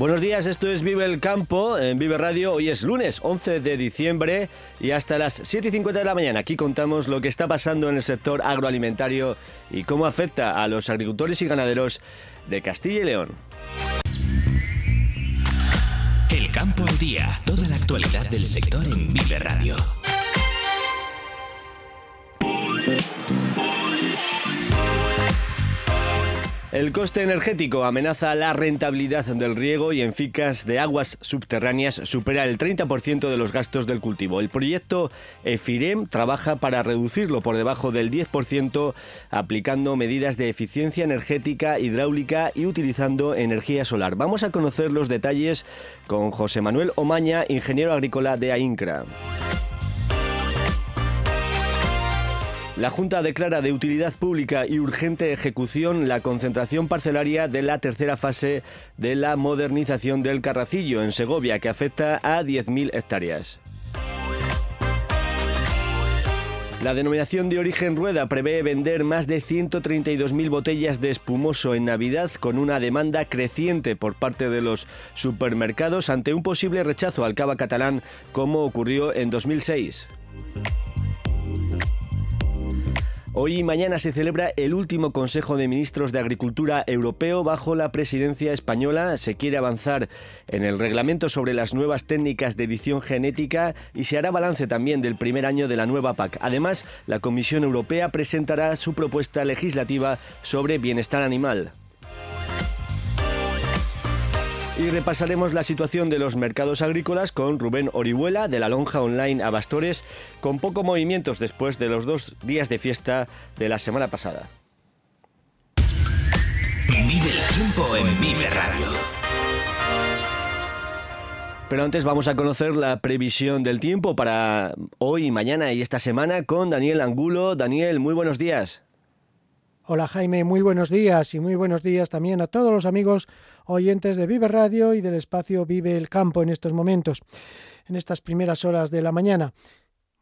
Buenos días, esto es Vive el Campo en Vive Radio. Hoy es lunes 11 de diciembre y hasta las 7 y 50 de la mañana aquí contamos lo que está pasando en el sector agroalimentario y cómo afecta a los agricultores y ganaderos de Castilla y León. El campo al día, toda la actualidad del sector en Vive Radio. El coste energético amenaza la rentabilidad del riego y en ficas de aguas subterráneas supera el 30% de los gastos del cultivo. El proyecto EFIREM trabaja para reducirlo por debajo del 10% aplicando medidas de eficiencia energética, hidráulica y utilizando energía solar. Vamos a conocer los detalles con José Manuel Omaña, ingeniero agrícola de AINCRA. La Junta declara de utilidad pública y urgente ejecución la concentración parcelaria de la tercera fase de la modernización del Carracillo en Segovia, que afecta a 10.000 hectáreas. La denominación de origen Rueda prevé vender más de 132.000 botellas de espumoso en Navidad con una demanda creciente por parte de los supermercados ante un posible rechazo al cava catalán como ocurrió en 2006. Hoy y mañana se celebra el último Consejo de Ministros de Agricultura Europeo bajo la presidencia española. Se quiere avanzar en el reglamento sobre las nuevas técnicas de edición genética y se hará balance también del primer año de la nueva PAC. Además, la Comisión Europea presentará su propuesta legislativa sobre bienestar animal. Y repasaremos la situación de los mercados agrícolas con Rubén Orihuela de la Lonja Online Abastores, con poco movimientos después de los dos días de fiesta de la semana pasada. Vive el tiempo en Vive Radio. Pero antes vamos a conocer la previsión del tiempo para hoy, mañana y esta semana con Daniel Angulo. Daniel, muy buenos días. Hola Jaime, muy buenos días y muy buenos días también a todos los amigos oyentes de Vive Radio y del espacio Vive el Campo en estos momentos, en estas primeras horas de la mañana.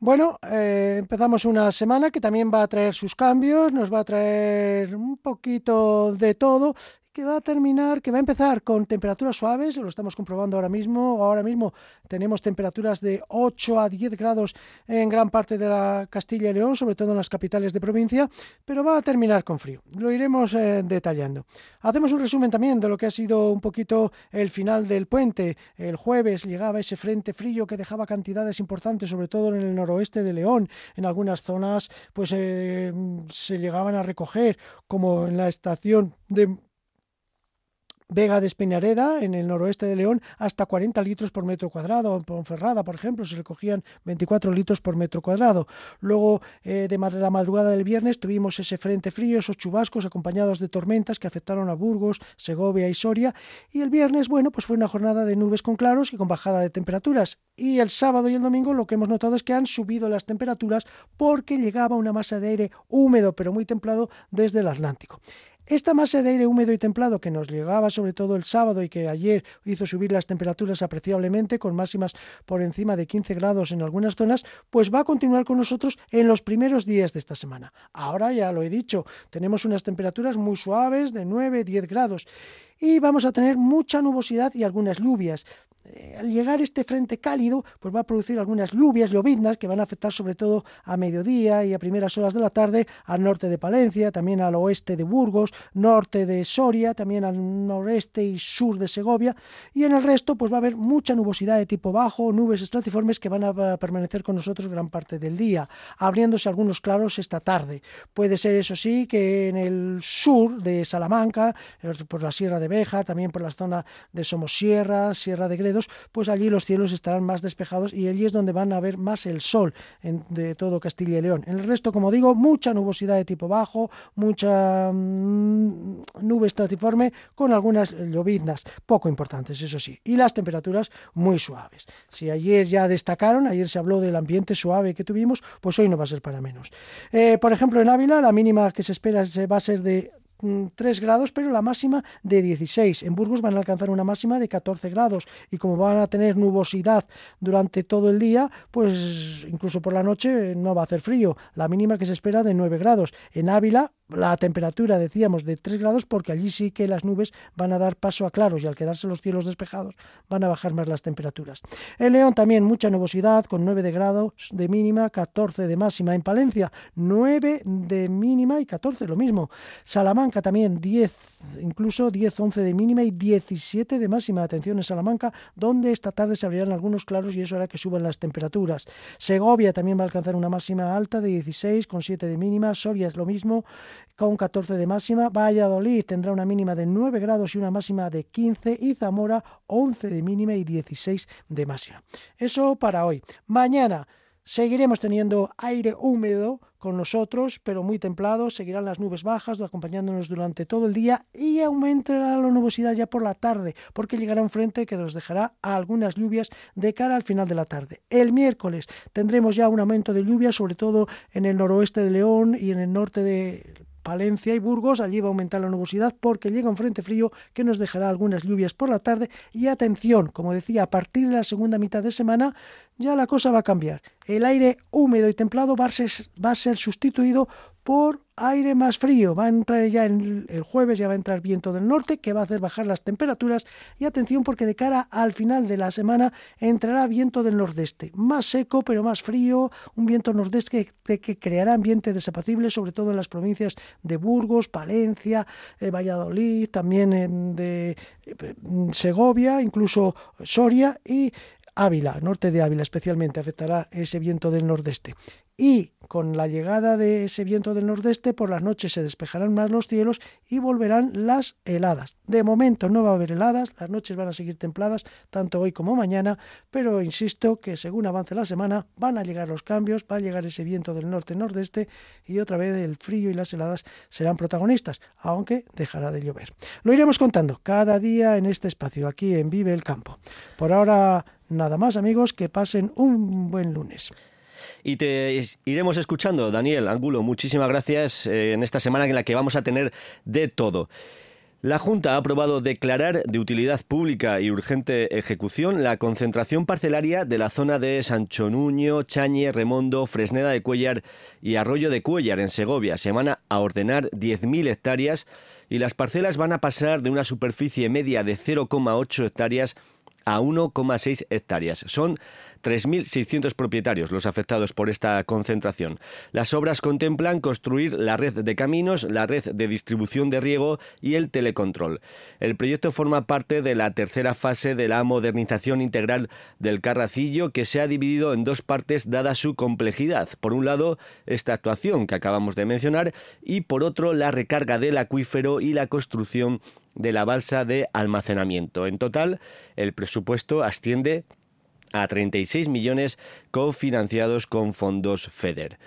Bueno, eh, empezamos una semana que también va a traer sus cambios, nos va a traer un poquito de todo que va a terminar, que va a empezar con temperaturas suaves, lo estamos comprobando ahora mismo. Ahora mismo tenemos temperaturas de 8 a 10 grados en gran parte de la Castilla y León, sobre todo en las capitales de provincia, pero va a terminar con frío. Lo iremos eh, detallando. Hacemos un resumen también de lo que ha sido un poquito el final del puente. El jueves llegaba ese frente frío que dejaba cantidades importantes, sobre todo en el noroeste de León. En algunas zonas, pues eh, se llegaban a recoger, como en la estación de Vega de Espinareda, en el noroeste de León, hasta 40 litros por metro cuadrado. En Ponferrada, por ejemplo, se recogían 24 litros por metro cuadrado. Luego, eh, de la madrugada del viernes, tuvimos ese frente frío, esos chubascos acompañados de tormentas que afectaron a Burgos, Segovia y Soria. Y el viernes, bueno, pues fue una jornada de nubes con claros y con bajada de temperaturas. Y el sábado y el domingo lo que hemos notado es que han subido las temperaturas porque llegaba una masa de aire húmedo pero muy templado desde el Atlántico. Esta masa de aire húmedo y templado que nos llegaba sobre todo el sábado y que ayer hizo subir las temperaturas apreciablemente con máximas por encima de 15 grados en algunas zonas, pues va a continuar con nosotros en los primeros días de esta semana. Ahora ya lo he dicho, tenemos unas temperaturas muy suaves de 9-10 grados y vamos a tener mucha nubosidad y algunas lluvias. Eh, al llegar este frente cálido, pues va a producir algunas lluvias, lloviznas, que van a afectar sobre todo a mediodía y a primeras horas de la tarde al norte de Palencia, también al oeste de Burgos, norte de Soria, también al noreste y sur de Segovia, y en el resto pues va a haber mucha nubosidad de tipo bajo, nubes estratiformes que van a permanecer con nosotros gran parte del día, abriéndose algunos claros esta tarde. Puede ser eso sí que en el sur de Salamanca, por la Sierra de Beja, también por la zona de Somosierra, Sierra de Pues allí los cielos estarán más despejados y allí es donde van a ver más el sol de todo Castilla y León. En el resto, como digo, mucha nubosidad de tipo bajo, mucha mm, nube estratiforme con algunas lloviznas, poco importantes, eso sí, y las temperaturas muy suaves. Si ayer ya destacaron, ayer se habló del ambiente suave que tuvimos, pues hoy no va a ser para menos. Eh, por ejemplo, en Ávila la mínima que se espera va a ser de 3 grados, pero la máxima de 16. En Burgos van a alcanzar una máxima de 14 grados y como van a tener nubosidad durante todo el día, pues incluso por la noche no va a hacer frío. La mínima que se espera de 9 grados. En Ávila la temperatura, decíamos, de 3 grados porque allí sí que las nubes van a dar paso a claros y al quedarse los cielos despejados van a bajar más las temperaturas. En León también mucha nubosidad con 9 de grados de mínima, 14 de máxima. En Palencia 9 de mínima y 14 lo mismo. Salamanca también 10, incluso 10, 11 de mínima y 17 de máxima. Atención en Salamanca, donde esta tarde se abrirán algunos claros y eso hará que suban las temperaturas. Segovia también va a alcanzar una máxima alta de 16 con 7 de mínima. Soria es lo mismo con 14 de máxima. Valladolid tendrá una mínima de 9 grados y una máxima de 15 y Zamora 11 de mínima y 16 de máxima. Eso para hoy. Mañana seguiremos teniendo aire húmedo con nosotros, pero muy templado. Seguirán las nubes bajas acompañándonos durante todo el día y aumentará la nubosidad ya por la tarde, porque llegará un frente que nos dejará algunas lluvias de cara al final de la tarde. El miércoles tendremos ya un aumento de lluvias, sobre todo en el noroeste de León y en el norte de Valencia y Burgos, allí va a aumentar la nubosidad porque llega un frente frío que nos dejará algunas lluvias por la tarde y atención, como decía, a partir de la segunda mitad de semana ya la cosa va a cambiar. El aire húmedo y templado va a ser, va a ser sustituido por aire más frío. Va a entrar ya el, jueves, ya va a entrar viento del norte que va a hacer bajar las temperaturas y atención porque de cara al final de la semana entrará viento del nordeste, más seco pero más frío, un viento nordeste que, que creará ambiente desapacible sobre todo en las provincias de Burgos, Palencia, eh, Valladolid, también en de Segovia, incluso Soria y Ávila, norte de Ávila especialmente afectará ese viento del nordeste. Y con la llegada de ese viento del nordeste, por las noches se despejarán más los cielos y volverán las heladas. De momento no va a haber heladas, las noches van a seguir templadas, tanto hoy como mañana, pero insisto que según avance la semana van a llegar los cambios, va a llegar ese viento del norte-nordeste y otra vez el frío y las heladas serán protagonistas, aunque dejará de llover. Lo iremos contando cada día en este espacio, aquí en Vive el Campo. Por ahora, nada más amigos, que pasen un buen lunes. Y te iremos escuchando, Daniel Angulo. Muchísimas gracias eh, en esta semana en la que vamos a tener de todo. La Junta ha aprobado declarar de utilidad pública y urgente ejecución la concentración parcelaria de la zona de Sancho Nuño, Chañe, Remondo, Fresneda de Cuellar y Arroyo de Cuellar en Segovia. Se van a ordenar 10.000 hectáreas y las parcelas van a pasar de una superficie media de 0,8 hectáreas a 1,6 hectáreas. Son 3.600 propietarios los afectados por esta concentración. Las obras contemplan construir la red de caminos, la red de distribución de riego y el telecontrol. El proyecto forma parte de la tercera fase de la modernización integral del Carracillo que se ha dividido en dos partes dada su complejidad. Por un lado, esta actuación que acabamos de mencionar y por otro, la recarga del acuífero y la construcción de la balsa de almacenamiento. En total, el presupuesto asciende a 36 millones cofinanciados con fondos FEDER.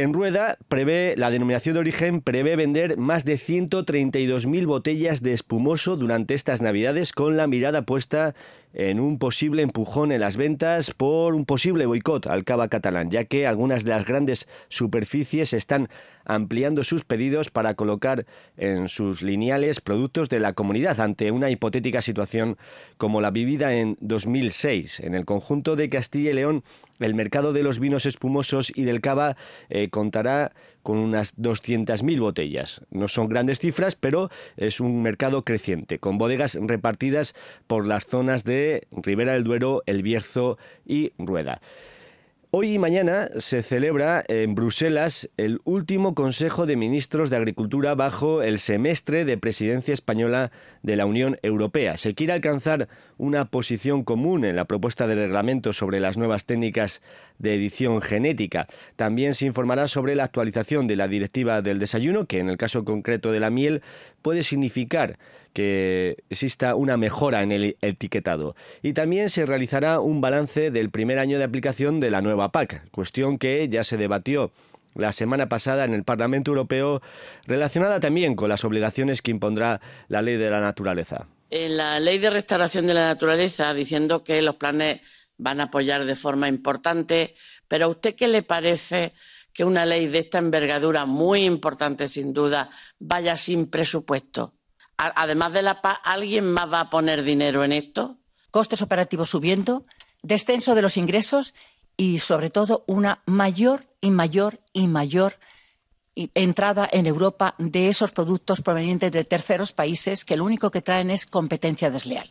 En Rueda prevé la denominación de origen prevé vender más de 132.000 botellas de espumoso durante estas Navidades con la mirada puesta en un posible empujón en las ventas por un posible boicot al cava catalán, ya que algunas de las grandes superficies están ampliando sus pedidos para colocar en sus lineales productos de la comunidad ante una hipotética situación como la vivida en 2006. En el conjunto de Castilla y León, el mercado de los vinos espumosos y del cava eh, contará con unas 200.000 botellas. No son grandes cifras, pero es un mercado creciente, con bodegas repartidas por las zonas de Ribera del Duero, El Bierzo y Rueda. Hoy y mañana se celebra en Bruselas el último Consejo de Ministros de Agricultura bajo el semestre de presidencia española de la Unión Europea. Se quiere alcanzar una posición común en la propuesta de reglamento sobre las nuevas técnicas de edición genética. También se informará sobre la actualización de la directiva del desayuno, que en el caso concreto de la miel puede significar que exista una mejora en el etiquetado. Y también se realizará un balance del primer año de aplicación de la nueva PAC, cuestión que ya se debatió la semana pasada en el Parlamento Europeo, relacionada también con las obligaciones que impondrá la ley de la naturaleza. En la ley de restauración de la naturaleza, diciendo que los planes van a apoyar de forma importante, pero ¿a usted qué le parece que una ley de esta envergadura, muy importante sin duda, vaya sin presupuesto? Además de la paz, ¿alguien más va a poner dinero en esto? Costes operativos subiendo, descenso de los ingresos y, sobre todo, una mayor y mayor y mayor entrada en Europa de esos productos provenientes de terceros países que lo único que traen es competencia desleal.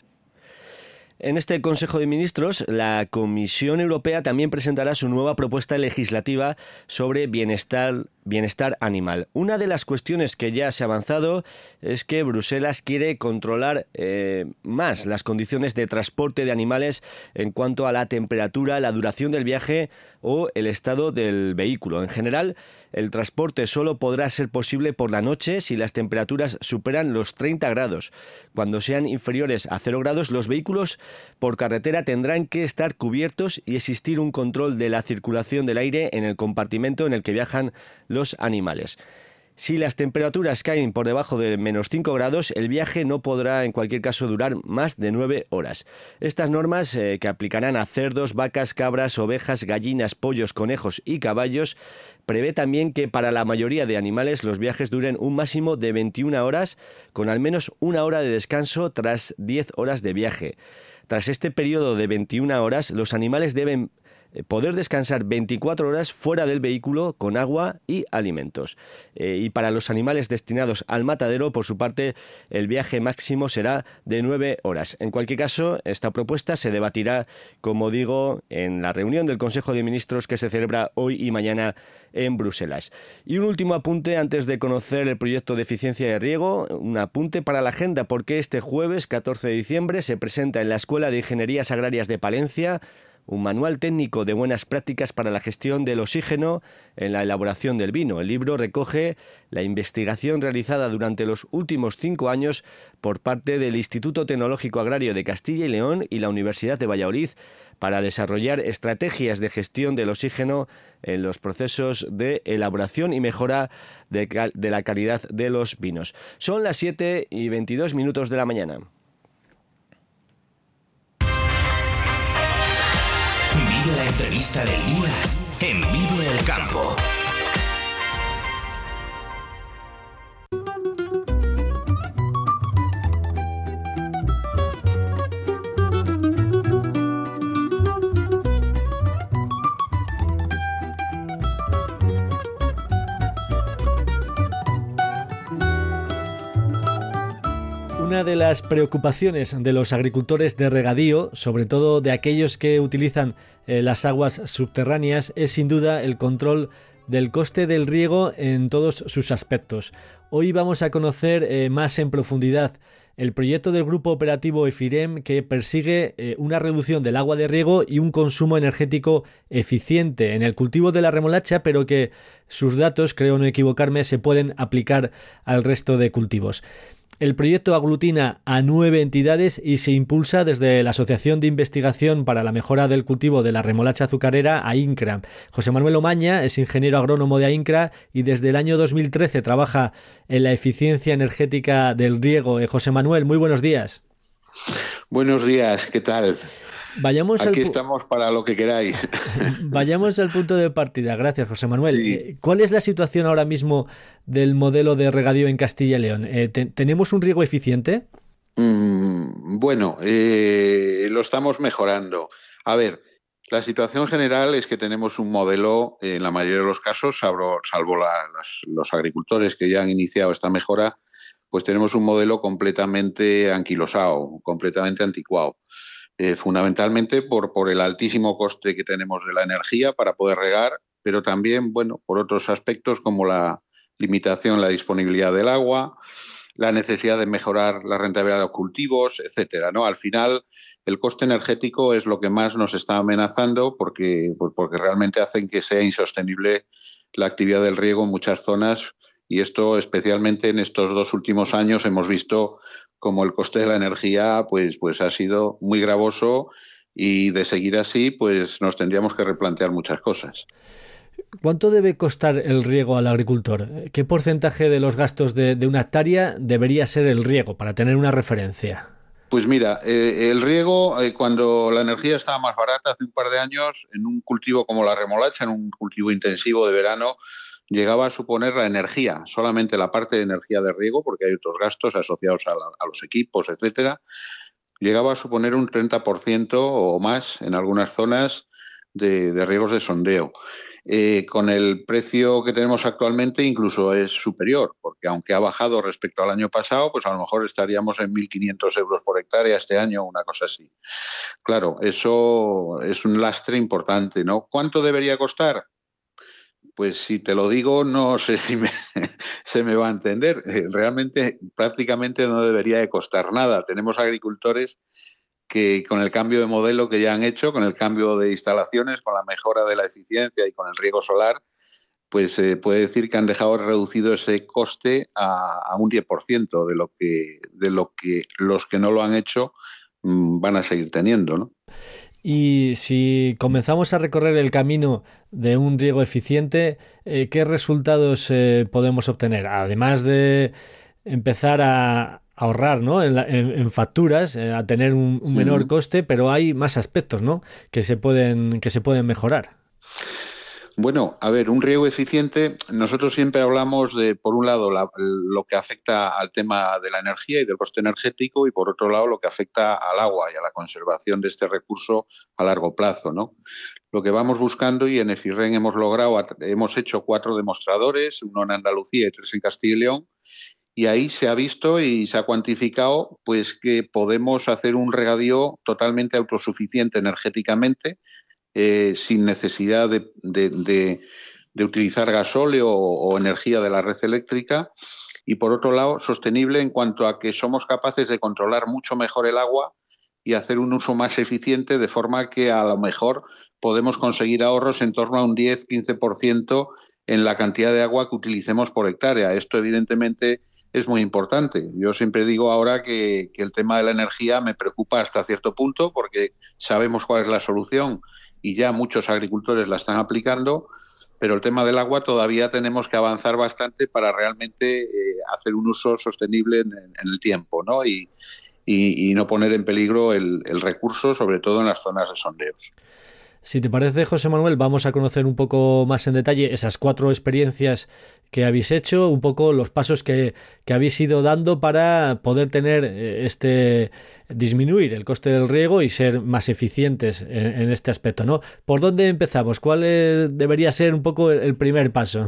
En este Consejo de Ministros, la Comisión Europea también presentará su nueva propuesta legislativa sobre bienestar, bienestar animal. Una de las cuestiones que ya se ha avanzado es que Bruselas quiere controlar eh, más las condiciones de transporte de animales en cuanto a la temperatura, la duración del viaje o el estado del vehículo. En general, el transporte solo podrá ser posible por la noche si las temperaturas superan los 30 grados. Cuando sean inferiores a 0 grados, los vehículos por carretera tendrán que estar cubiertos y existir un control de la circulación del aire en el compartimento en el que viajan los animales. Si las temperaturas caen por debajo de menos 5 grados, el viaje no podrá en cualquier caso durar más de 9 horas. Estas normas, eh, que aplicarán a cerdos, vacas, cabras, ovejas, gallinas, pollos, conejos y caballos, prevé también que para la mayoría de animales los viajes duren un máximo de 21 horas, con al menos una hora de descanso tras 10 horas de viaje. Tras este periodo de 21 horas, los animales deben poder descansar 24 horas fuera del vehículo con agua y alimentos. Eh, y para los animales destinados al matadero, por su parte, el viaje máximo será de 9 horas. En cualquier caso, esta propuesta se debatirá, como digo, en la reunión del Consejo de Ministros que se celebra hoy y mañana en Bruselas. Y un último apunte antes de conocer el proyecto de eficiencia de riego, un apunte para la agenda, porque este jueves 14 de diciembre se presenta en la Escuela de Ingenierías Agrarias de Palencia un manual técnico de buenas prácticas para la gestión del oxígeno en la elaboración del vino. El libro recoge la investigación realizada durante los últimos cinco años por parte del Instituto Tecnológico Agrario de Castilla y León y la Universidad de Valladolid para desarrollar estrategias de gestión del oxígeno en los procesos de elaboración y mejora de, la calidad de los vinos. Son las 7 y 22 minutos de la mañana. La entrevista del día en Vive el Campo. Una de las preocupaciones de los agricultores de regadío, sobre todo de aquellos que utilizan eh, las aguas subterráneas, es sin duda el control del coste del riego en todos sus aspectos. Hoy vamos a conocer eh, más en profundidad el proyecto del grupo operativo EFIREM que persigue eh, una reducción del agua de riego y un consumo energético eficiente en el cultivo de la remolacha, pero que sus datos, creo no equivocarme, se pueden aplicar al resto de cultivos. El proyecto aglutina a nueve entidades y se impulsa desde la Asociación de Investigación para la Mejora del Cultivo de la Remolacha Azucarera, AINCRA. José Manuel Omaña es ingeniero agrónomo de AINCRA y desde el año 2013 trabaja en la eficiencia energética del riego. Eh, José Manuel, muy buenos días. Buenos días, ¿qué tal? Vayamos Aquí estamos para lo que queráis. Vayamos al punto de partida. Gracias, José Manuel. Eh, ¿Cuál es la situación ahora mismo del modelo de regadío en Castilla y León? Eh, ¿Tenemos un riego eficiente? Mm, bueno, eh, lo estamos mejorando. A ver, la situación general es que tenemos un modelo, en la mayoría de los casos, salvo, los agricultores que ya han iniciado esta mejora, pues tenemos un modelo completamente anquilosado, completamente anticuado. Eh, fundamentalmente por, por el altísimo coste que tenemos de la energía para poder regar, pero también, bueno, por otros aspectos como la limitación la disponibilidad del agua, la necesidad de mejorar la rentabilidad de los cultivos, etcétera. ¿no? Al final, el coste energético es lo que más nos está amenazando porque, pues, porque realmente hacen que sea insostenible la actividad del riego en muchas zonas y esto especialmente en estos dos últimos años hemos visto como el coste de la energía pues, pues ha sido muy gravoso y de seguir así pues nos tendríamos que replantear muchas cosas. ¿Cuánto debe costar el riego al agricultor? ¿Qué porcentaje de los gastos de, una hectárea debería ser el riego para tener una referencia? Pues mira, eh, el riego, eh, cuando la energía estaba más barata hace un par de años, en un cultivo como la remolacha, en un cultivo intensivo de verano, llegaba a suponer la energía, solamente la parte de energía de riego, porque hay otros gastos asociados a, los equipos, etcétera, llegaba a suponer un 30% o más en algunas zonas de, de riegos de sondeo. Eh, con el precio que tenemos actualmente incluso es superior, porque aunque ha bajado respecto al año pasado, pues a lo mejor estaríamos en 1.500 euros por hectárea este año, una cosa así. Claro, eso es un lastre importante, ¿no? ¿Cuánto debería costar? Pues si te lo digo, no sé si se me va a entender. Eh, realmente prácticamente no debería de costar nada. Tenemos agricultores que con el cambio de modelo que ya han hecho, con el cambio de instalaciones, con la mejora de la eficiencia y con el riego solar, pues se puede decir que han dejado reducido ese coste a, un 10% de lo que de lo que los que no lo han hecho mm, van a seguir teniendo, ¿no? Y si comenzamos a recorrer el camino de un riego eficiente, eh, ¿qué resultados eh, podemos obtener? Además de empezar a, ahorrar ¿no? en, facturas, eh, a tener un, menor coste, pero hay más aspectos ¿no? que, se pueden, que se pueden mejorar. Bueno, a ver, un riego eficiente, nosotros siempre hablamos de, por un lado, lo que afecta al tema de la energía y del coste energético, y por otro lado, lo que afecta al agua y a la conservación de este recurso a largo plazo, ¿no? Lo que vamos buscando, y en EFIREN hemos logrado, hemos hecho cuatro demostradores, uno en Andalucía y tres en Castilla y León, y ahí se ha visto y se ha cuantificado pues que podemos hacer un regadío totalmente autosuficiente energéticamente eh, sin necesidad de, utilizar gasóleo o, energía de la red eléctrica y por otro lado sostenible en cuanto a que somos capaces de controlar mucho mejor el agua y hacer un uso más eficiente de forma que a lo mejor podemos conseguir ahorros en torno a un 10-15% en la cantidad de agua que utilicemos por hectárea. Esto evidentemente es muy importante. Yo siempre digo ahora que, el tema de la energía me preocupa hasta cierto punto porque sabemos cuál es la solución y ya muchos agricultores la están aplicando, pero el tema del agua todavía tenemos que avanzar bastante para realmente eh, hacer un uso sostenible en, el tiempo ¿no? Y, no poner en peligro el recurso, sobre todo en las zonas de sondeos. Si te parece, José Manuel, vamos a conocer un poco más en detalle esas cuatro experiencias que habéis hecho, un poco los pasos que, habéis ido dando para poder tener eh, este disminuir el coste del riego y ser más eficientes en, este aspecto, ¿no? ¿Por dónde empezamos? ¿Cuál debería ser un poco el, primer paso?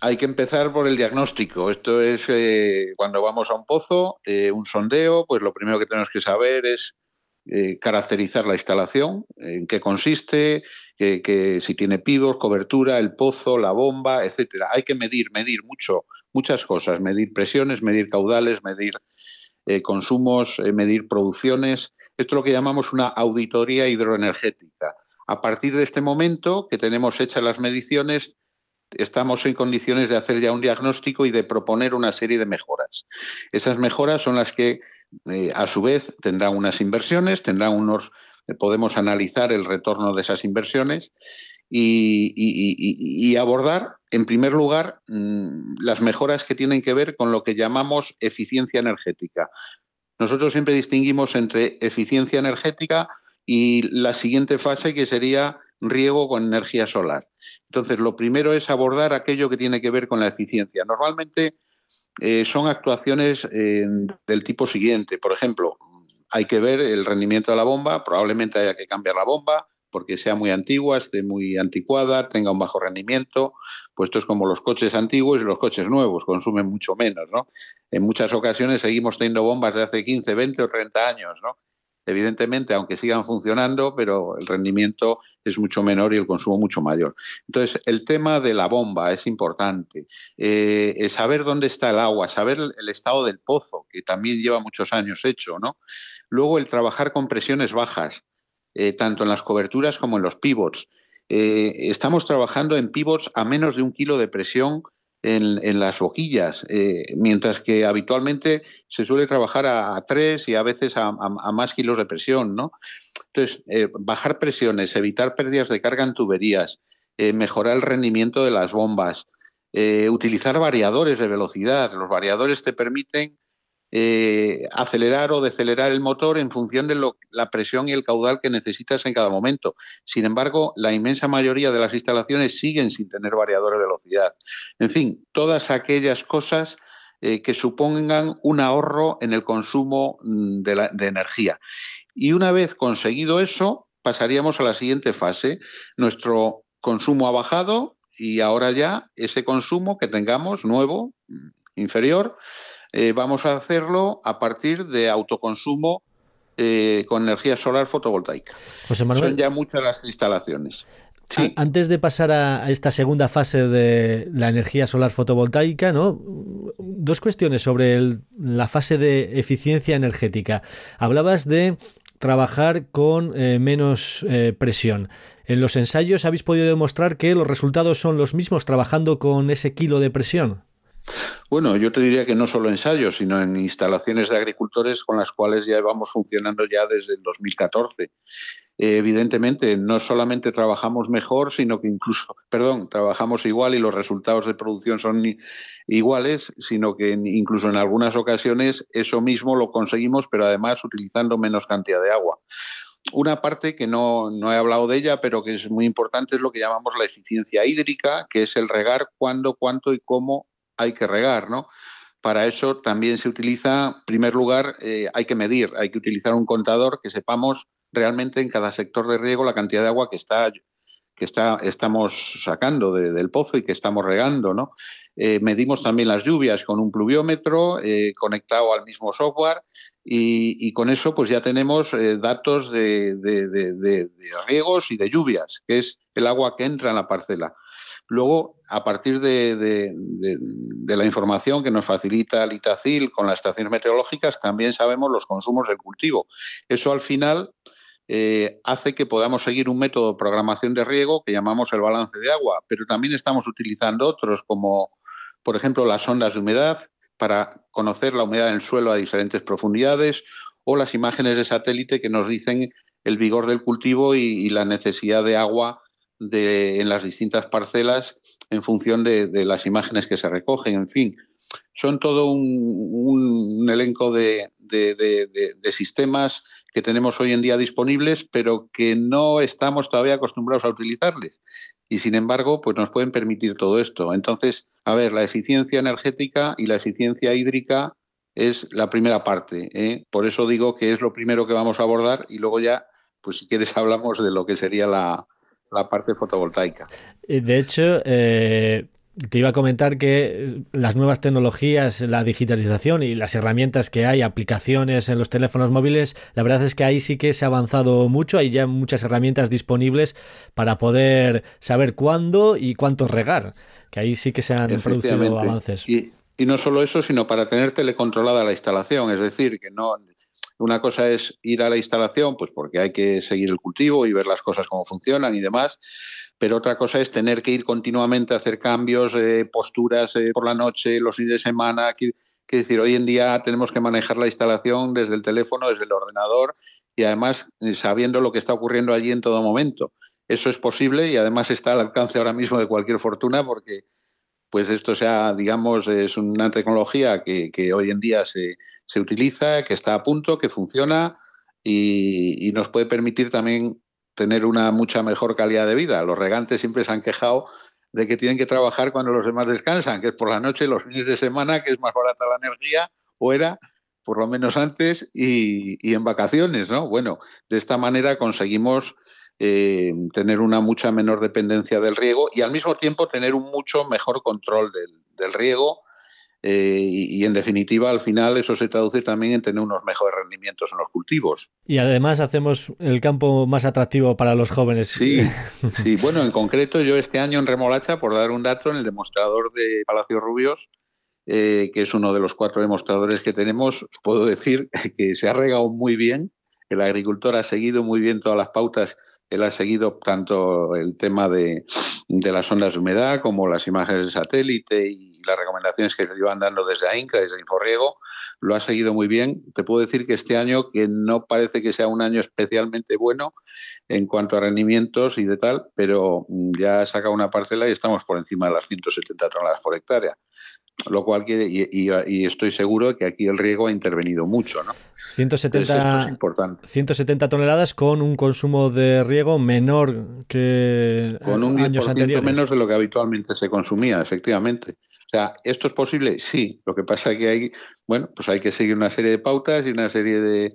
Hay que empezar por el diagnóstico. Esto es eh, cuando vamos a un pozo, eh, un sondeo, pues lo primero que tenemos que saber es eh, caracterizar la instalación, en qué consiste, que, si tiene pivos, cobertura, el pozo, la bomba, etcétera. Hay que medir, medir mucho, muchas cosas, medir presiones, medir caudales, medir eh, consumos, eh, medir producciones. Esto es lo que llamamos una auditoría hidroenergética. A partir de este momento que tenemos hechas las mediciones, estamos en condiciones de hacer ya un diagnóstico y de proponer una serie de mejoras. Esas mejoras son las que eh, a su vez tendrán unas inversiones, tendrán unos, eh, podemos analizar el retorno de esas inversiones y, abordar, en primer lugar, mm, las mejoras que tienen que ver con lo que llamamos eficiencia energética. Nosotros siempre distinguimos entre eficiencia energética y la siguiente fase que sería riego con energía solar. Entonces, lo primero es abordar aquello que tiene que ver con la eficiencia. Normalmente eh, son actuaciones eh, del tipo siguiente. Por ejemplo, hay que ver el rendimiento de la bomba, probablemente haya que cambiar la bomba porque sea muy antigua, esté muy anticuada, tenga un bajo rendimiento, pues esto es como los coches antiguos y los coches nuevos, consumen mucho menos, ¿no? En muchas ocasiones seguimos teniendo bombas de hace 15, 20 o 30 años, ¿no? Evidentemente, aunque sigan funcionando, pero el rendimiento es mucho menor y el consumo mucho mayor. Entonces, el tema de la bomba es importante. Eh, saber dónde está el agua, saber el estado del pozo, que también lleva muchos años hecho, ¿no? Luego, el trabajar con presiones bajas, eh, tanto en las coberturas como en los pivots. Eh, estamos trabajando en pivots a menos de un kilo de presión en, las boquillas, mientras que habitualmente se suele trabajar a, tres y a veces a, más kilos de presión, ¿no? Entonces, eh, bajar presiones, evitar pérdidas de carga en tuberías, eh, mejorar el rendimiento de las bombas, eh, utilizar variadores de velocidad. Los variadores te permiten eh, acelerar o decelerar el motor en función de la presión y el caudal que necesitas en cada momento. Sin embargo, la inmensa mayoría de las instalaciones siguen sin tener variadores de velocidad. En fin, todas aquellas cosas eh, que supongan un ahorro en el consumo mm, de, de energía. Y una vez conseguido eso, pasaríamos a la siguiente fase. Nuestro consumo ha bajado y ahora ya ese consumo que tengamos nuevo, mm, inferior, eh, vamos a hacerlo a partir de autoconsumo eh, con energía solar fotovoltaica. José Manuel, Son ya muchas las instalaciones. Antes de pasar a esta segunda fase de la energía solar fotovoltaica, ¿no? Dos cuestiones sobre la fase de eficiencia energética. Hablabas de trabajar con eh, menos presión. En los ensayos habéis podido demostrar que los resultados son los mismos trabajando con ese kilo de presión. Bueno, yo te diría que no solo ensayos, sino en instalaciones de agricultores con las cuales ya vamos funcionando ya desde el 2014. Eh, evidentemente, no solamente trabajamos mejor, sino que incluso, perdón, trabajamos igual y los resultados de producción son iguales, sino que incluso en algunas ocasiones eso mismo lo conseguimos, pero además utilizando menos cantidad de agua. Una parte que no, no, he hablado de ella, pero que es muy importante, es lo que llamamos la eficiencia hídrica, que es el regar cuándo, cuánto y cómo hay que regar, ¿no? Para eso también se utiliza, en primer lugar, eh, hay que medir, hay que utilizar un contador que sepamos realmente en cada sector de riego la cantidad de agua que está que está, estamos sacando del pozo y que estamos regando, ¿no? Eh, medimos también las lluvias con un pluviómetro eh, conectado al mismo software y, con eso pues ya tenemos datos de, de, riegos y de lluvias, que es el agua que entra en la parcela. Luego, a partir de, la información que nos facilita el ITACIL con las estaciones meteorológicas, también sabemos los consumos del cultivo. Eso al final eh, hace que podamos seguir un método de programación de riego que llamamos el balance de agua, pero también estamos utilizando otros como, por ejemplo, las ondas de humedad para conocer la humedad en el suelo a diferentes profundidades o las imágenes de satélite que nos dicen el vigor del cultivo y la necesidad de agua de, en las distintas parcelas en función de, las imágenes que se recogen, en fin. Son todo un, elenco de, sistemas que tenemos hoy en día disponibles, pero que no estamos todavía acostumbrados a utilizarles. Y sin embargo, pues nos pueden permitir todo esto. Entonces, a ver, la eficiencia energética y la eficiencia hídrica es la primera parte. ¿eh? Por eso digo que es lo primero que vamos a abordar y luego ya, pues si quieres, hablamos de lo que sería la, la parte fotovoltaica. De hecho, eh, te iba a comentar que las nuevas tecnologías, la digitalización y las herramientas que hay, aplicaciones en los teléfonos móviles, la verdad es que ahí sí que se ha avanzado mucho, hay ya muchas herramientas disponibles para poder saber cuándo y cuánto regar, que ahí sí que se han producido avances. Y, y no solo eso, sino para tener telecontrolada la instalación, es decir, que no una cosa es ir a la instalación, pues porque hay que seguir el cultivo y ver las cosas cómo funcionan y demás, pero otra cosa es tener que ir continuamente a hacer cambios, eh, posturas eh, por la noche, los fines de semana. Quiero decir, hoy en día tenemos que manejar la instalación desde el teléfono, desde el ordenador y además eh, sabiendo lo que está ocurriendo allí en todo momento. Eso es posible y además está al alcance ahora mismo de cualquier fortuna porque pues esto sea, digamos, es una tecnología que, que hoy en día se, se utiliza, que está a punto, que funciona y, nos puede permitir también tener una mucha mejor calidad de vida. Los regantes siempre se han quejado de que tienen que trabajar cuando los demás descansan, que es por la noche, los fines de semana, que es más barata la energía, o era por lo menos antes, y, en vacaciones, ¿no? Bueno, de esta manera conseguimos eh, tener una mucha menor dependencia del riego y al mismo tiempo tener un mucho mejor control del, del riego eh, y, en definitiva al final eso se traduce también en tener unos mejores rendimientos en los cultivos. Y además hacemos el campo más atractivo para los jóvenes. Sí, sí. bueno, en concreto yo este año en remolacha, por dar un dato, en el demostrador de Palacio Rubios, eh, que es uno de los cuatro demostradores que tenemos, puedo decir que se ha regado muy bien, el agricultor ha seguido muy bien todas las pautas Él ha seguido tanto el tema de, de las ondas de humedad como las imágenes de satélite y las recomendaciones que se iban dando desde AINCA, desde Inforriego, lo ha seguido muy bien. Te puedo decir que este año, que no parece que sea un año especialmente bueno en cuanto a rendimientos y de tal, pero ya ha sacado una parcela y estamos por encima de las 170 toneladas por hectárea lo cual quiere, y, estoy seguro que aquí el riego ha intervenido mucho, ¿no? 170, 170 toneladas con un consumo de riego menor que con un años anteriores. menos de lo que habitualmente se consumía, efectivamente. O sea, ¿esto es posible? Sí. Lo que pasa es que hay, bueno, pues hay que seguir una serie de pautas y una serie de,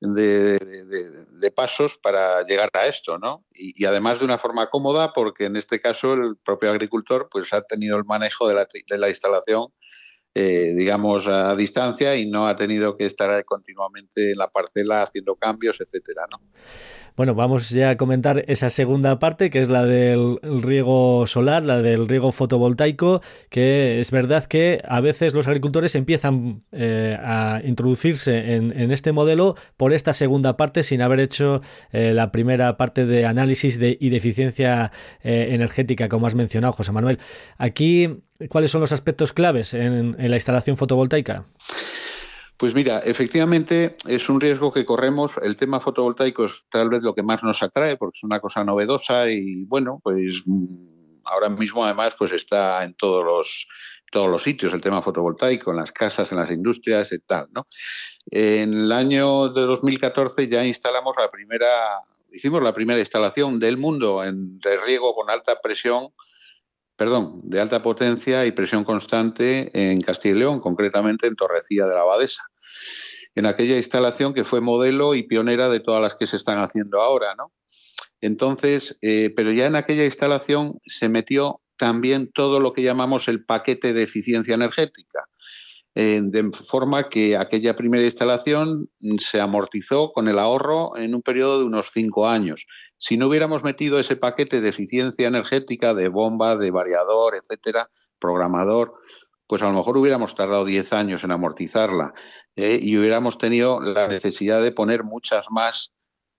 de, pasos para llegar a esto, ¿no? Y, además de una forma cómoda, porque en este caso el propio agricultor pues ha tenido el manejo de la, de la instalación, eh, digamos, a distancia y no ha tenido que estar continuamente en la parcela haciendo cambios, etcétera, ¿no? Bueno, vamos ya a comentar esa segunda parte, que es la del riego solar, la del riego fotovoltaico, que es verdad que a veces los agricultores empiezan eh, a introducirse en, este modelo por esta segunda parte sin haber hecho eh, la primera parte de análisis de, y de eficiencia energética, como has mencionado, José Manuel. Aquí, ¿cuáles son los aspectos claves en la instalación fotovoltaica? Pues mira, efectivamente es un riesgo que corremos. El tema fotovoltaico es tal vez lo que más nos atrae porque es una cosa novedosa y bueno, pues mm, ahora mismo además pues está en todos los todos los sitios el tema fotovoltaico, en las casas, en las industrias y tal, ¿no? En el año de 2014 ya instalamos la primera, hicimos la primera instalación del mundo en, de riego con alta presión perdón, de alta potencia y presión constante en Castilla y León, concretamente en Torrecilla de la Abadesa. En aquella instalación que fue modelo y pionera de todas las que se están haciendo ahora. Entonces, eh, pero ya en aquella instalación se metió también todo lo que llamamos el paquete de eficiencia energética, de forma que aquella primera instalación se amortizó con el ahorro en un periodo de unos cinco años. Si no hubiéramos metido ese paquete de eficiencia energética, de bomba, de variador, etcétera, programador, pues a lo mejor hubiéramos tardado 10 años en amortizarla ¿eh? y hubiéramos tenido la necesidad de poner muchas más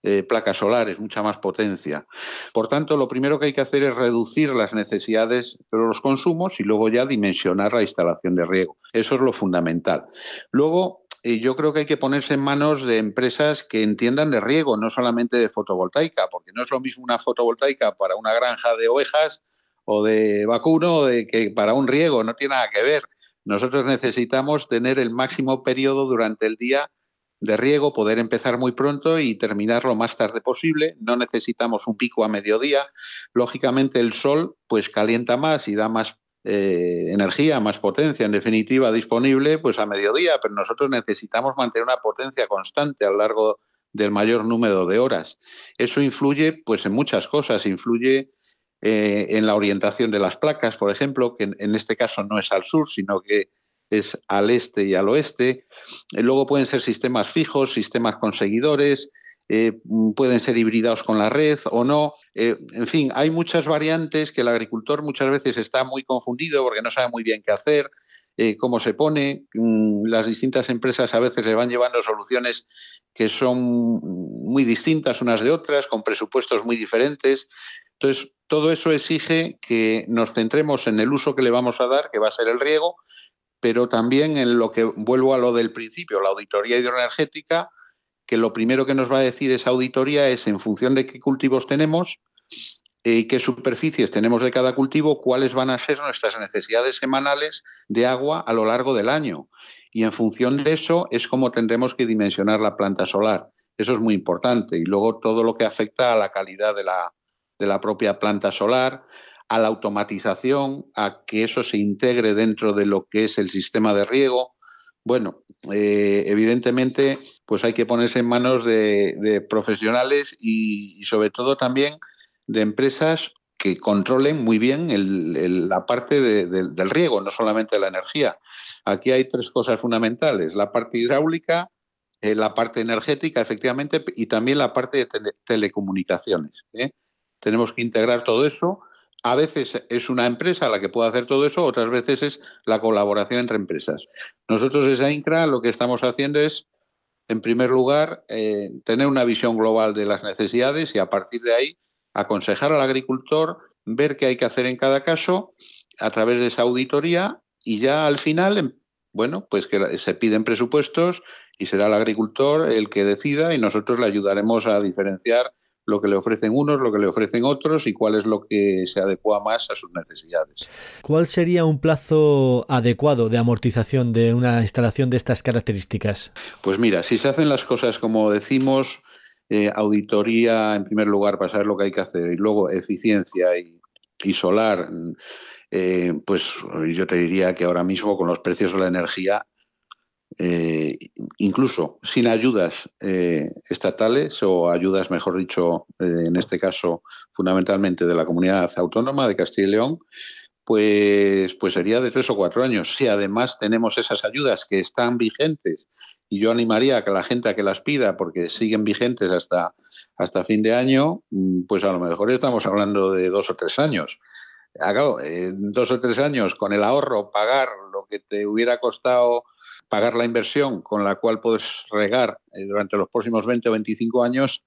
eh, placas solares, mucha más potencia. Por tanto, lo primero que hay que hacer es reducir las necesidades de los consumos y luego ya dimensionar la instalación de riego. Eso es lo fundamental. Luego, yo creo que hay que ponerse en manos de empresas que entiendan de riego, no solamente de fotovoltaica, porque no es lo mismo una fotovoltaica para una granja de ovejas o de vacuno de que para un riego, no tiene nada que ver. Nosotros necesitamos tener el máximo periodo durante el día de riego, poder empezar muy pronto y terminar lo más tarde posible. No necesitamos un pico a mediodía. Lógicamente el sol pues calienta más y da más eh, energía, más potencia, en definitiva, disponible pues a mediodía, pero nosotros necesitamos mantener una potencia constante a lo largo del mayor número de horas. Eso influye pues en muchas cosas, influye eh, en la orientación de las placas, por ejemplo, que en, este caso no es al sur, sino que es al este y al oeste. Luego pueden ser sistemas fijos, sistemas con seguidores, eh, pueden ser hibridados con la red o no. Eh, en fin, hay muchas variantes que el agricultor muchas veces está muy confundido porque no sabe muy bien qué hacer, eh, cómo se pone. Mm, las distintas empresas a veces le van llevando soluciones que son muy distintas unas de otras, con presupuestos muy diferentes. Entonces, todo eso exige que nos centremos en el uso que le vamos a dar, que va a ser el riego, pero también en lo que vuelvo a lo del principio, la auditoría hidroenergética, que lo primero que nos va a decir esa auditoría es en función de qué cultivos tenemos y eh, qué superficies tenemos de cada cultivo, cuáles van a ser nuestras necesidades semanales de agua a lo largo del año. Y en función de eso es como tendremos que dimensionar la planta solar. Eso es muy importante. Y luego todo lo que afecta a la calidad de la, de la propia planta solar, a la automatización, a que eso se integre dentro de lo que es el sistema de riego. Bueno, eh, evidentemente, pues hay que ponerse en manos de, profesionales y, sobre todo también de empresas que controlen muy bien la parte del riego, no solamente la energía. Aquí hay tres cosas fundamentales, la parte hidráulica, eh, la parte energética, efectivamente, y también la parte de telecomunicaciones. ¿eh? Tenemos que integrar todo eso a veces es una empresa la que puede hacer todo eso, otras veces es la colaboración entre empresas. Nosotros desde INCRA lo que estamos haciendo es en primer lugar, eh, tener una visión global de las necesidades y a partir de ahí aconsejar al agricultor, ver qué hay que hacer en cada caso a través de esa auditoría y ya al final, em, bueno, pues que se piden presupuestos y será el agricultor el que decida y nosotros le ayudaremos a diferenciar lo que le ofrecen unos, lo que le ofrecen otros y cuál es lo que se adecua más a sus necesidades. ¿Cuál sería un plazo adecuado de amortización de una instalación de estas características? Pues mira, si se hacen las cosas como decimos, eh, auditoría en primer lugar para saber lo que hay que hacer y luego eficiencia y, solar, eh, pues yo te diría que ahora mismo con los precios de la energía eh, incluso sin ayudas eh, estatales o ayudas, mejor dicho, eh, en este caso fundamentalmente de la comunidad autónoma de Castilla y León, pues, pues sería de tres o cuatro años. Si además tenemos esas ayudas que están vigentes, y yo animaría a que la gente a que las pida porque siguen vigentes hasta, hasta fin de año, mm, pues a lo mejor estamos hablando de dos o tres años. Claro, dos o tres años con el ahorro, pagar lo que te hubiera costado pagar la inversión con la cual puedes regar eh, durante los próximos 20 o 25 años,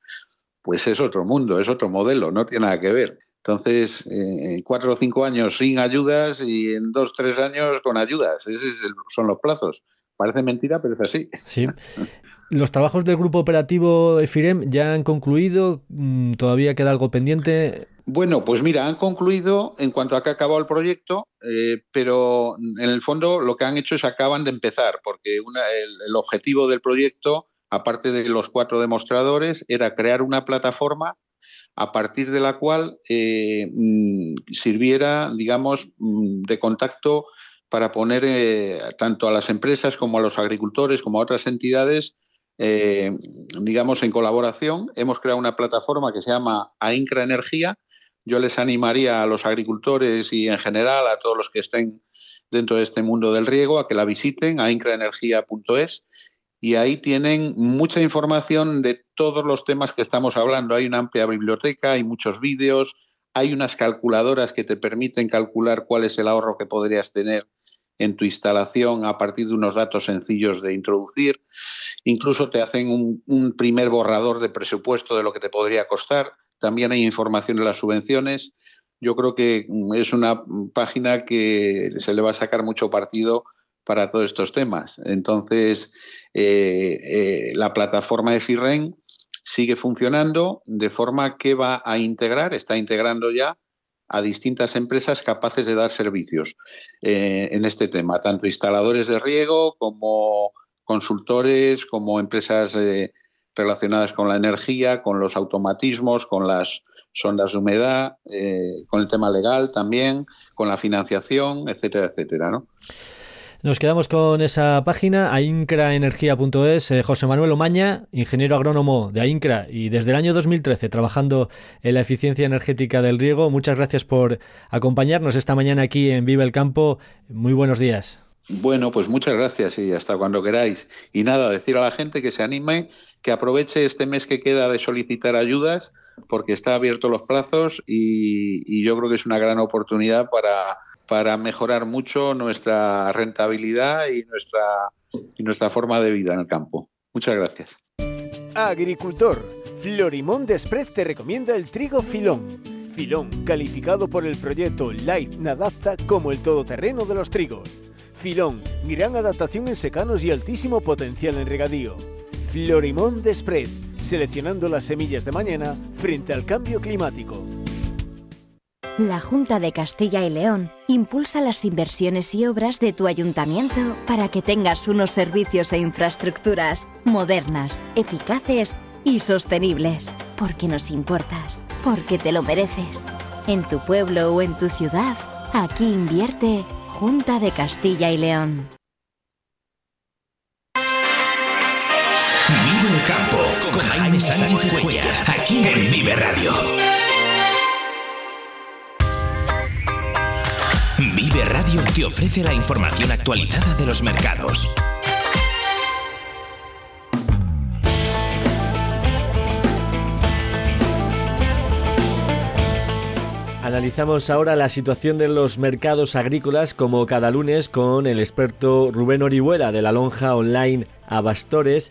pues es otro mundo, es otro modelo, no tiene nada que ver. Entonces, eh, cuatro o cinco años sin ayudas y en dos, tres años con ayudas. Esos son los plazos. Parece mentira, pero es así. Sí. ¿Los trabajos del grupo operativo de FIREM ya han concluido? Mm, ¿Todavía queda algo pendiente? Bueno, pues mira, han concluido en cuanto a que ha acabado el proyecto, eh, pero en el fondo lo que han hecho es acaban de empezar, porque el, objetivo del proyecto, aparte de los cuatro demostradores, era crear una plataforma a partir de la cual eh, mm, sirviera, digamos, mm, de contacto para poner eh, tanto a las empresas como a los agricultores como a otras entidades digamos, en colaboración, hemos creado una plataforma que se llama AINCRA Energía, yo les animaría a los agricultores y en general a todos los que estén dentro de este mundo del riego a que la visiten a incraenergia.es y ahí tienen mucha información de todos los temas que estamos hablando. Hay una amplia biblioteca, hay muchos vídeos, hay unas calculadoras que te permiten calcular cuál es el ahorro que podrías tener en tu instalación a partir de unos datos sencillos de introducir. Incluso te hacen un, un primer borrador de presupuesto de lo que te podría costar también hay información en las subvenciones. Yo creo que mm, es una página que se le va a sacar mucho partido para todos estos temas. Entonces, eh, eh, la plataforma de FIRREN sigue funcionando de forma que va a integrar, está integrando ya a distintas empresas capaces de dar servicios eh, en este tema, tanto instaladores de riego como consultores, como empresas relacionadas con la energía, con los automatismos, con las sondas de humedad, eh, con el tema legal también, con la financiación, etcétera, etcétera, ¿no? Nos quedamos con esa página, aincraenergia.es. Eh, José Manuel Omaña, ingeniero agrónomo de AINCRA y desde el año 2013 trabajando en la eficiencia energética del riego. Muchas gracias por acompañarnos esta mañana aquí en Vive el Campo. Muy buenos días. Bueno, pues muchas gracias y hasta cuando queráis. Y nada, decir a la gente que se anime, que aproveche este mes que queda de solicitar ayudas, porque está abierto los plazos y, yo creo que es una gran oportunidad para, para mejorar mucho nuestra rentabilidad y nuestra, y nuestra forma de vida en el campo. Muchas gracias. Agricultor, Florimón Desprez te recomienda el trigo filón. Filón, calificado por el proyecto Life Nadapta como el todoterreno de los trigos Filón, gran adaptación en secanos y altísimo potencial en regadío. Florimón de Spread, seleccionando las semillas de mañana frente al cambio climático. La Junta de Castilla y León impulsa las inversiones y obras de tu ayuntamiento para que tengas unos servicios e infraestructuras modernas, eficaces y sostenibles. Porque nos importas, porque te lo mereces. En tu pueblo o en tu ciudad, aquí invierte Junta de Castilla y León. Vive el campo con Jaime Sánchez Cuellar, aquí en Vive Radio. Vive Radio te ofrece la información actualizada de los mercados Analizamos ahora la situación de los mercados agrícolas como cada lunes con el experto Rubén Orihuela de la lonja online Abastores.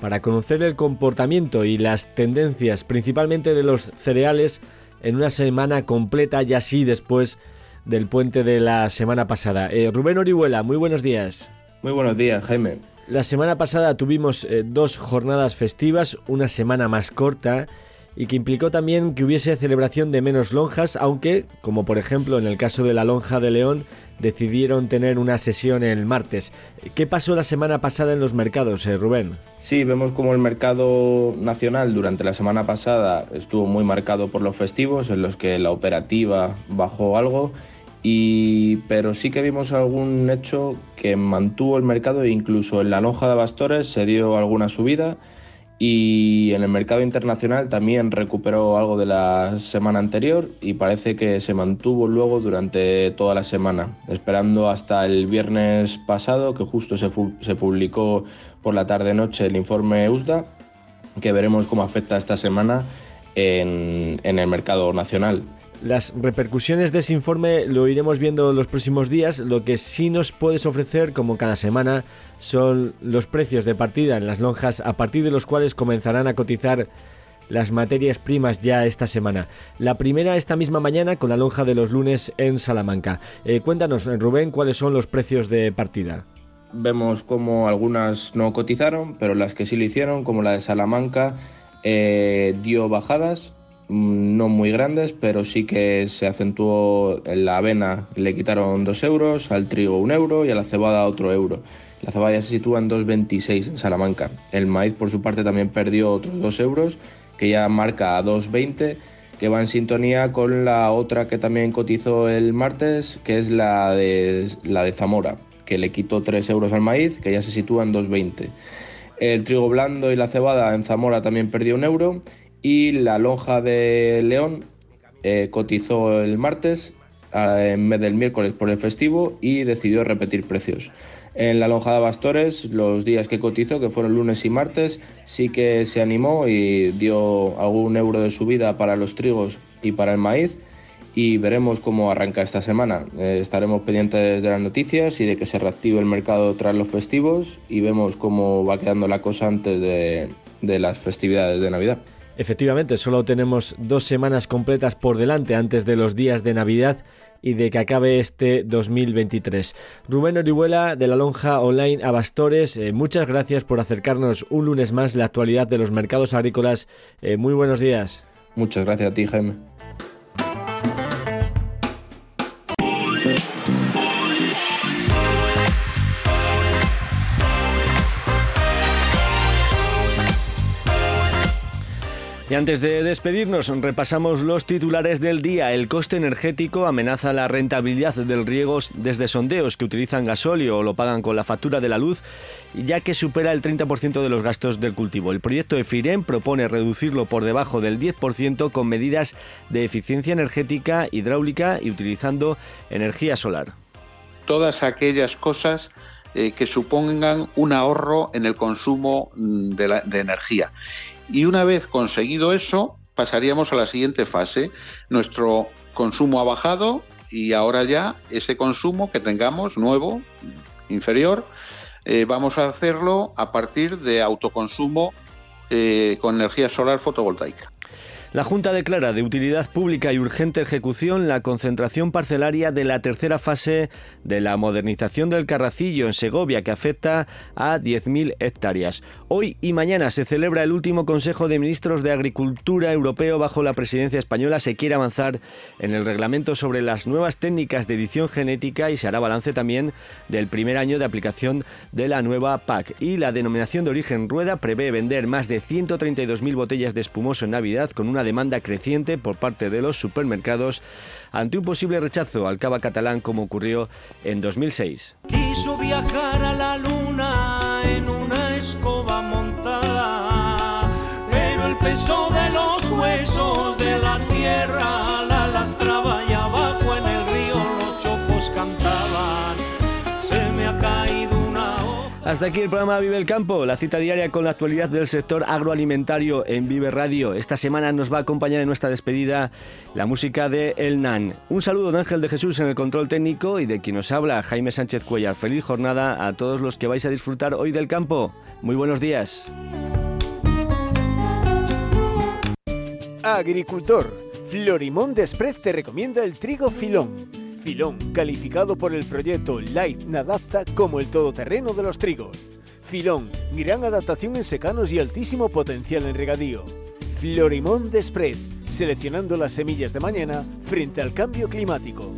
para conocer el comportamiento y las tendencias, principalmente de los cereales, en una semana completa y así después del puente de la semana pasada. Eh, Rubén Orihuela, muy buenos días. Muy buenos días, Jaime. La semana pasada tuvimos eh, dos jornadas festivas, una semana más corta y que implicó también que hubiese celebración de menos lonjas, aunque, como por ejemplo en el caso de la lonja de León, decidieron tener una sesión el martes. ¿Qué pasó la semana pasada en los mercados, eh, Rubén? Sí, vemos como el mercado nacional durante la semana pasada estuvo muy marcado por los festivos, en los que la operativa bajó algo, y, pero sí que vimos algún hecho que mantuvo el mercado e incluso en la lonja de Bastores se dio alguna subida y en el mercado internacional también recuperó algo de la semana anterior y parece que se mantuvo luego durante toda la semana, esperando hasta el viernes pasado que justo se, se publicó por la tarde-noche el informe USDA, que veremos cómo afecta esta semana en, en el mercado nacional. Las repercusiones de ese informe lo iremos viendo los próximos días. Lo que sí nos puedes ofrecer, como cada semana, son los precios de partida en las lonjas a partir de los cuales comenzarán a cotizar las materias primas ya esta semana. La primera esta misma mañana con la lonja de los lunes en Salamanca. Eh, cuéntanos, Rubén, cuáles son los precios de partida. Vemos como algunas no cotizaron, pero las que sí lo hicieron, como la de Salamanca, eh, dio bajadas no muy grandes, pero sí que se acentuó en la avena, le quitaron 2 euros, al trigo 1 euro y a la cebada otro euro. La cebada se sitúa en 2,26 en Salamanca. El maíz, por su parte, también perdió otros 2 euros, que ya marca a 2,20, que va en sintonía con la otra que también cotizó el martes, que es la de, la de Zamora, que le quitó 3 euros al maíz, que ya se sitúa en 2,20. El trigo blando y la cebada en Zamora también perdió un euro y la lonja de León eh, cotizó el martes en vez del miércoles por el festivo y decidió repetir precios. En la lonja de Bastores, los días que cotizó, que fueron lunes y martes, sí que se animó y dio algún euro de subida para los trigos y para el maíz. Y veremos cómo arranca esta semana. Eh, estaremos pendientes de las noticias y de que se reactive el mercado tras los festivos y vemos cómo va quedando la cosa antes de las festividades de Navidad. Efectivamente, solo tenemos dos semanas completas por delante antes de los días de Navidad y de que acabe este 2023. Rubén Orihuela de la Lonja Online a Bastores, eh, muchas gracias por acercarnos un lunes más la actualidad de los mercados agrícolas. Eh, muy buenos días. Muchas gracias a ti, Jaime. Y antes de despedirnos, repasamos los titulares del día. El coste energético amenaza la rentabilidad del riego desde sondeos que utilizan gasóleo o lo pagan con la factura de la luz, ya que supera el 30% de los gastos del cultivo. El proyecto de propone reducirlo por debajo del 10% con medidas de eficiencia energética, hidráulica y utilizando energía solar. Todas aquellas cosas eh, que supongan un ahorro en el consumo mm, de energía y una vez conseguido eso, pasaríamos a la siguiente fase. Nuestro consumo ha bajado y ahora ya ese consumo que tengamos nuevo, inferior, eh, vamos a hacerlo a partir de autoconsumo eh, con energía solar fotovoltaica. La Junta declara de utilidad pública y urgente ejecución la concentración parcelaria de la tercera fase de la modernización del Carracillo en Segovia, que afecta a 10.000 hectáreas. Hoy y mañana se celebra el último Consejo de Ministros de Agricultura Europeo bajo la presidencia española. Se quiere avanzar en el reglamento sobre las nuevas técnicas de edición genética y se hará balance también del primer año de aplicación de la nueva PAC. Y la denominación de origen Rueda prevé vender más de 132.000 botellas de espumoso en Navidad con una demanda creciente por parte de los supermercados ante un posible rechazo al cava catalán como ocurrió en 2006. Quiso viajar a la luna en una Hasta aquí el programa Vive el Campo, la cita diaria con la actualidad del sector agroalimentario en Vive Radio. Esta semana nos va a acompañar en nuestra despedida la música de El Nan. Un saludo de Ángel de Jesús en el control técnico y de quien nos habla, Jaime Sánchez Cuellar. Feliz jornada a todos los que vais a disfrutar hoy del campo. Muy buenos días. Agricultor, Florimón Desprez te recomienda el trigo filón Filón, calificado por el proyecto Life Nadapta como el todoterreno de los trigos. Filón, gran adaptación en secanos y altísimo potencial en regadío. Florimón de Spread, seleccionando las semillas de mañana frente al cambio climático.